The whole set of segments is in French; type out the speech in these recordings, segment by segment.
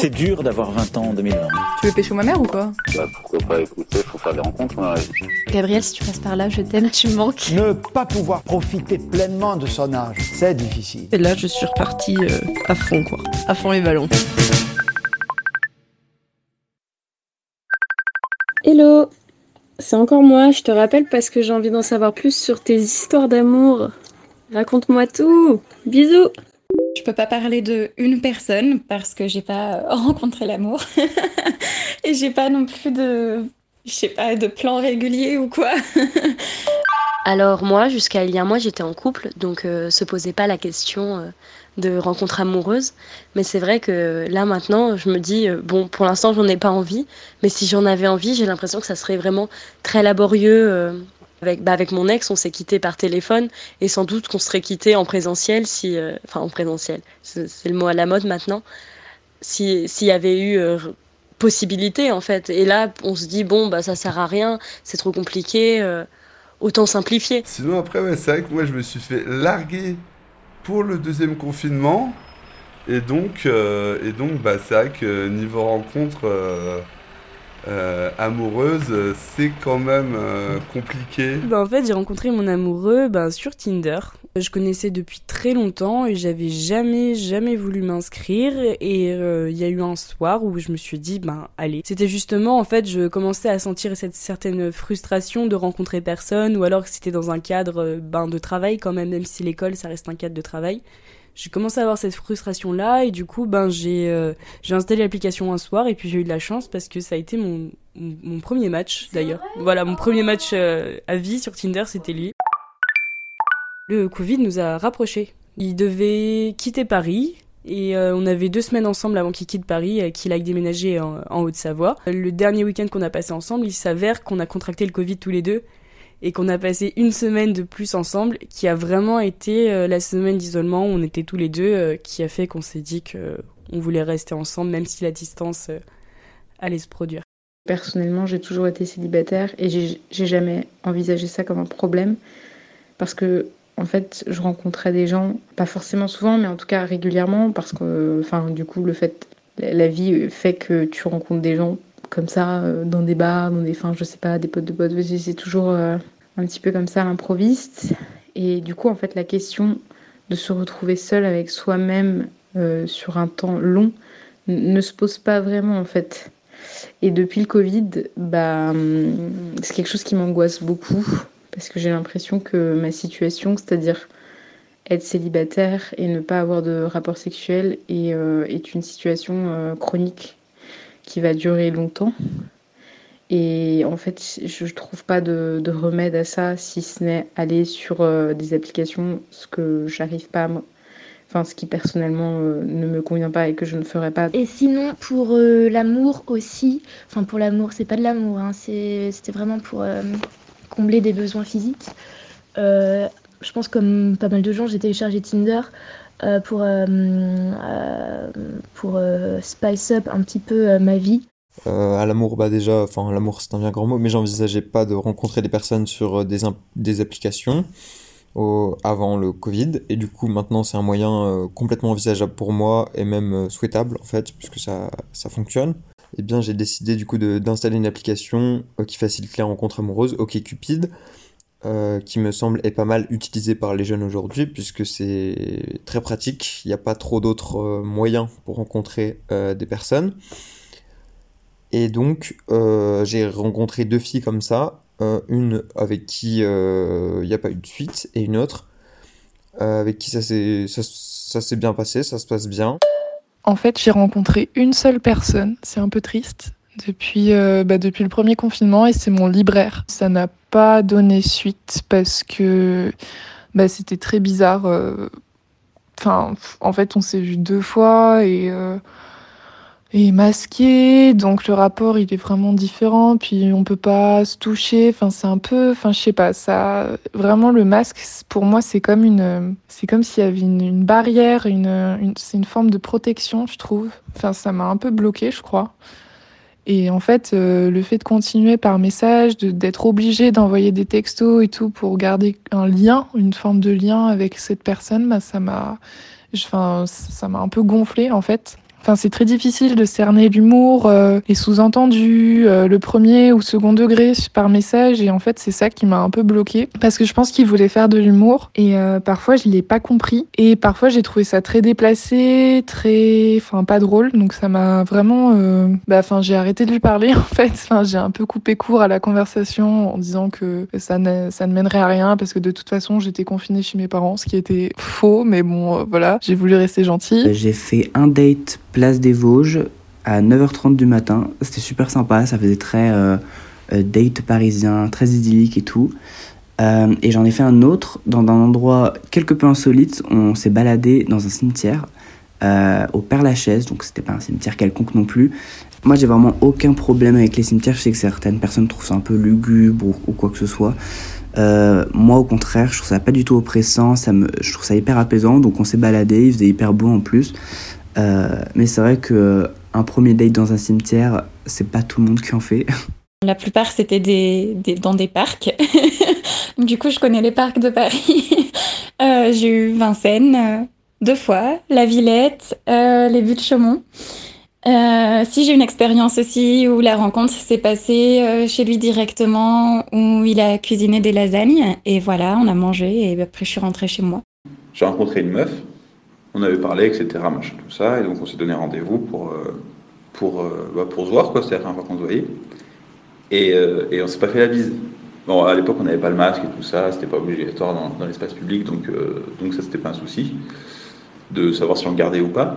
C'est dur d'avoir 20 ans en 2020. Tu veux pêcher ma mère ou quoi Bah pourquoi pas écouter, faut faire des rencontres dans la vie. Gabriel, si tu passes par là, je t'aime, tu me manques. Ne pas pouvoir profiter pleinement de son âge, c'est difficile. Et là, je suis repartie euh, à fond, quoi. À fond les ballons. Hello C'est encore moi, je te rappelle parce que j'ai envie d'en savoir plus sur tes histoires d'amour. Raconte-moi tout Bisous peux pas parler de une personne parce que j'ai pas rencontré l'amour. Et j'ai pas non plus de. Je sais pas, de plan régulier ou quoi. Alors moi, jusqu'à il y a un mois, j'étais en couple, donc euh, se posait pas la question euh, de rencontre amoureuse. Mais c'est vrai que là maintenant, je me dis, euh, bon, pour l'instant, j'en ai pas envie, mais si j'en avais envie, j'ai l'impression que ça serait vraiment très laborieux. Avec, bah, avec mon ex, on s'est quitté par téléphone et sans doute qu'on serait quitté en présentiel si, euh, enfin en présentiel, c'est le mot à la mode maintenant, si s'il y avait eu euh, possibilité en fait. Et là, on se dit bon bah ça sert à rien, c'est trop compliqué, euh, autant simplifier. Sinon, après, ouais, c'est vrai que moi, je me suis fait larguer pour le deuxième confinement. Et donc, et donc bah, c'est vrai que niveau rencontre euh, amoureuse, c'est quand même euh, compliqué. Ben, en fait, j'ai rencontré mon amoureux ben, sur Tinder. Je connaissais depuis très longtemps et j'avais jamais, jamais voulu m'inscrire. Et euh, il y a eu un soir où je me suis dit, ben allez. C'était justement, en fait, je commençais à sentir cette certaine frustration de rencontrer personne ou alors que c'était dans un cadre ben, de travail quand même, même si l'école, ça reste un cadre de travail. J'ai commencé à avoir cette frustration là et du coup ben j'ai euh, j'ai installé l'application un soir et puis j'ai eu de la chance parce que ça a été mon mon, mon premier match d'ailleurs. Voilà, mon premier match euh, à vie sur Tinder, c'était lui. Le Covid nous a rapprochés. Il devait quitter Paris. Et euh, on avait deux semaines ensemble avant qu'il quitte Paris, euh, qu'il aille déménager en, en Haute-Savoie. Le dernier week-end qu'on a passé ensemble, il s'avère qu'on a contracté le Covid tous les deux et qu'on a passé une semaine de plus ensemble, qui a vraiment été euh, la semaine d'isolement où on était tous les deux, euh, qui a fait qu'on s'est dit que on voulait rester ensemble, même si la distance euh, allait se produire. Personnellement, j'ai toujours été célibataire et j'ai jamais envisagé ça comme un problème parce que en fait, je rencontrais des gens, pas forcément souvent, mais en tout cas régulièrement, parce que, enfin, du coup, le fait, la vie fait que tu rencontres des gens comme ça, euh, dans des bars, dans des, enfin, je sais pas, des potes de potes, c'est toujours euh, un petit peu comme ça, à l'improviste. Et du coup, en fait, la question de se retrouver seul avec soi-même euh, sur un temps long ne se pose pas vraiment, en fait. Et depuis le Covid, bah, hum, c'est quelque chose qui m'angoisse beaucoup parce que j'ai l'impression que ma situation, c'est-à-dire être célibataire et ne pas avoir de rapport sexuel, est, une situation chronique qui va durer longtemps. Et en fait, je ne trouve pas de, de remède à ça si ce n'est aller sur euh, des applications, ce que j'arrive pas à Enfin, ce qui personnellement euh, ne me convient pas et que je ne ferai pas. Et sinon, pour euh, l'amour aussi, enfin pour l'amour, c'est pas de l'amour, hein, c'était vraiment pour combler des besoins physiques. Je pense comme pas mal de gens, j'ai téléchargé Tinder euh, pour, euh, euh, pour spice up un petit peu ma vie. À l'amour, bah déjà, enfin l'amour c'est un bien grand mot, mais j'envisageais pas de rencontrer des personnes sur des, des applications avant le Covid, et du coup maintenant c'est un moyen complètement envisageable pour moi et même souhaitable en fait, puisque ça, ça fonctionne. Et bien j'ai décidé du coup d'installer une application qui facilite les rencontres amoureuses, OkCupid, euh, qui me semble est pas mal utilisée par les jeunes aujourd'hui, puisque c'est très pratique, il n'y a pas trop d'autres euh, moyens pour rencontrer euh, des personnes. Et donc, j'ai rencontré deux filles comme ça, une avec qui il n'y a pas eu de suite, et une autre avec qui ça s'est bien passé, ça se passe bien. En fait, j'ai rencontré une seule personne, c'est un peu triste, depuis, euh, bah, depuis le premier confinement, et c'est mon libraire. Ça n'a pas donné suite parce que bah, c'était très bizarre. euh. Enfin, en fait, on s'est vu deux fois et, euh, et masqué, donc le rapport il est vraiment différent. Puis on peut pas se toucher. Enfin, c'est un peu, enfin, je sais pas. Ça, vraiment le masque, pour moi, c'est comme une, c'est comme s'il y avait une, une barrière, une, une- c'est une forme de protection, je trouve. Enfin, ça m'a un peu bloqué, je crois. Et en fait, euh, le fait de continuer par message, d'être obligé d'envoyer des textos et tout pour garder un lien, une forme de lien avec cette personne, bah, ça m'a, ça m'a un peu gonflé en fait. Enfin, c'est très difficile de cerner l'humour, euh, les sous-entendus, euh, le premier ou second degré par message. Et en fait, c'est ça qui m'a un peu bloqué parce que je pense qu'il voulait faire de l'humour et euh, parfois je l'ai pas compris et parfois j'ai trouvé ça très déplacé, très, enfin, pas drôle. Donc ça m'a vraiment, bah, enfin, j'ai arrêté de lui parler en fait. Enfin, j'ai un peu coupé court à la conversation en disant que ça ne, ça ne mènerait à rien parce que de toute façon, j'étais confinée chez mes parents, ce qui était faux. Mais bon, voilà, j'ai voulu rester gentille. J'ai fait un date place des Vosges à 9h30 du matin. C'était super sympa, ça faisait très euh, euh, date parisien, très idyllique et tout. Euh, et j'en ai fait un autre dans un endroit quelque peu insolite. On s'est baladé dans un cimetière au Père-Lachaise, donc c'était pas un cimetière quelconque non plus. Moi, j'ai vraiment aucun problème avec les cimetières. Je sais que certaines personnes trouvent ça un peu lugubre ou, quoi que ce soit. moi, au contraire, je trouve ça pas du tout oppressant. Ça me, je trouve ça hyper apaisant. Donc, on s'est baladé. Il faisait hyper beau en plus. Euh, mais c'est vrai que un premier date dans un cimetière, c'est pas tout le monde qui en fait. La plupart, c'était des, dans des parcs. du coup, je connais les parcs de Paris. Euh, j'ai eu Vincennes euh, deux fois, la Villette, les Buttes de Chaumont. si j'ai une expérience aussi où la rencontre s'est passée chez lui directement, où il a cuisiné des lasagnes, et voilà, on a mangé, et après je suis rentrée chez moi. J'ai rencontré une meuf on avait parlé, etc., machin, tout ça, et donc on s'est donné rendez-vous pour, euh, pour, euh, bah, pour se voir, quoi, c'était la première fois qu'on se voyait. Et, euh, et on s'est pas fait la bise. Bon, à l'époque, on n'avait pas le masque et tout ça, c'était pas obligatoire dans, dans l'espace public, donc, donc ça, c'était pas un souci de savoir si on le gardait ou pas.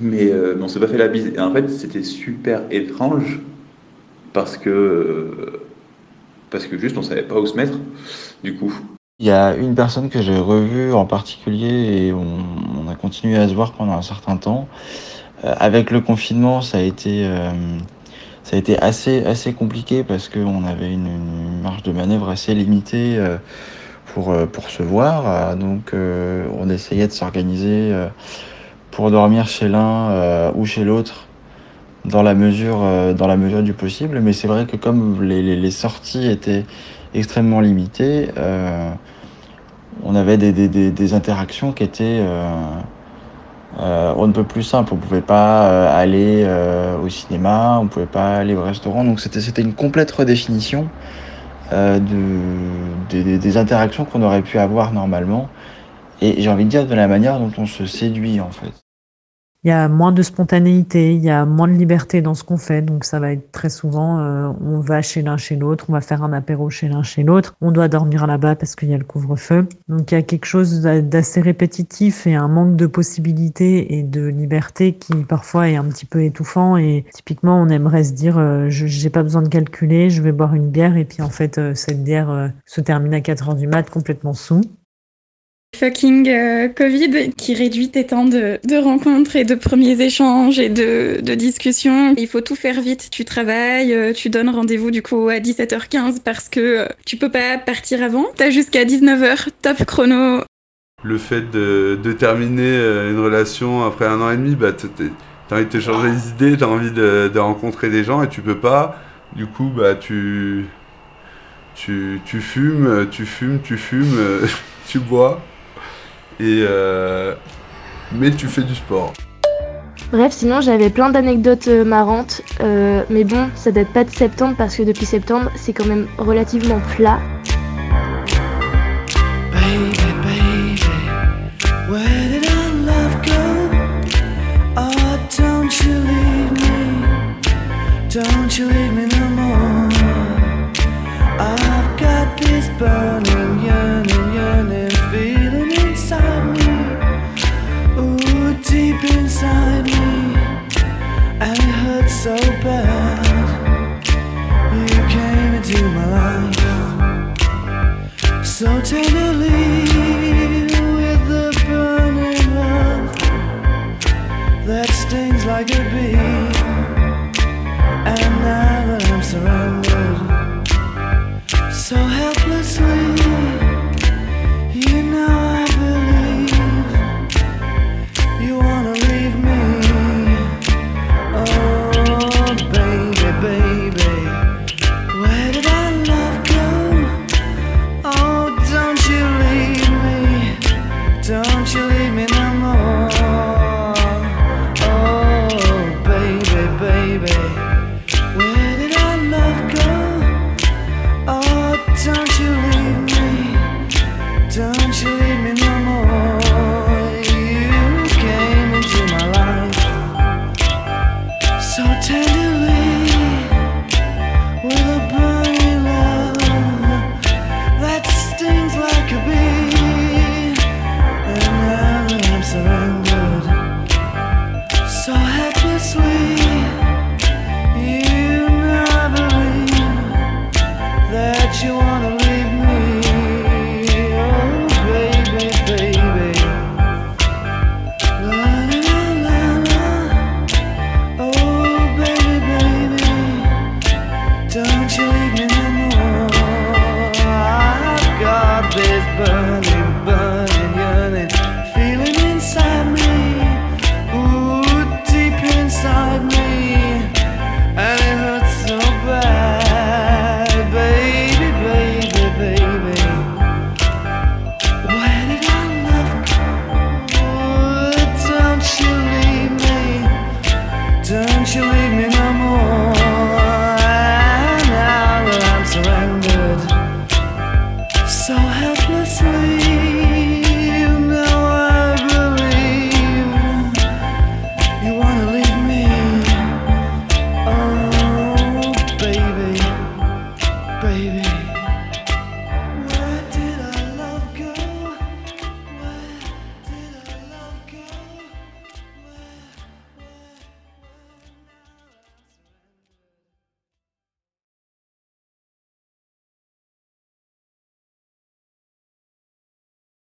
Mais, mais on s'est pas fait la bise. Et en fait, c'était super étrange parce que, parce que juste, on savait pas où se mettre, du coup. Il y a une personne que j'ai revue en particulier et on, a continué à se voir pendant un certain temps. Euh, avec le confinement, ça a été, euh, ça a été assez, assez compliqué parce qu'on avait une, marge de manœuvre assez limitée euh, pour, pour se voir. donc on essayait de s'organiser pour dormir chez l'un ou chez l'autre dans la mesure dans la mesure du possible mais c'est vrai que comme les, les, les sorties étaient extrêmement limité. Euh, on avait des, des, des, interactions qui étaient euh, euh, on ne peut plus simples. On pouvait pas aller au cinéma, on pouvait pas aller au restaurant. Donc c'était c'était une complète redéfinition de, des interactions qu'on aurait pu avoir normalement. Et j'ai envie de dire de la manière dont on se séduit en fait il y a moins de spontanéité, il y a moins de liberté dans ce qu'on fait. Donc ça va être très souvent, euh, on va chez l'un chez l'autre, on va faire un apéro chez l'un chez l'autre, on doit dormir là-bas parce qu'il y a le couvre-feu. Donc il y a quelque chose d'assez répétitif et un manque de possibilités et de liberté qui parfois est un petit peu étouffant. Et typiquement, on aimerait se dire, euh, je j'ai pas besoin de calculer, je vais boire une bière et puis en fait euh, cette bière se termine à 4 heures du mat complètement sous fucking euh, Covid qui réduit tes temps de, rencontres et de premiers échanges et de, discussions. Il faut tout faire vite. Tu travailles, euh, tu donnes rendez-vous du coup à 17h15 parce que euh, tu peux pas partir avant. T'as jusqu'à 19h, top chrono. Le fait de, terminer une relation après un an et demi, bah, t'as envie de te changer les idées, t'as envie de, rencontrer des gens et tu peux pas. Du coup, bah, tu, tu, tu fumes, tu fumes, tu fumes, tu bois. Et euh, mais tu fais du sport. Bref, sinon j'avais plein d'anecdotes euh, marrantes, euh, mais bon, ça date pas de septembre parce que depuis septembre c'est quand même relativement plat. Into my life. So tenderly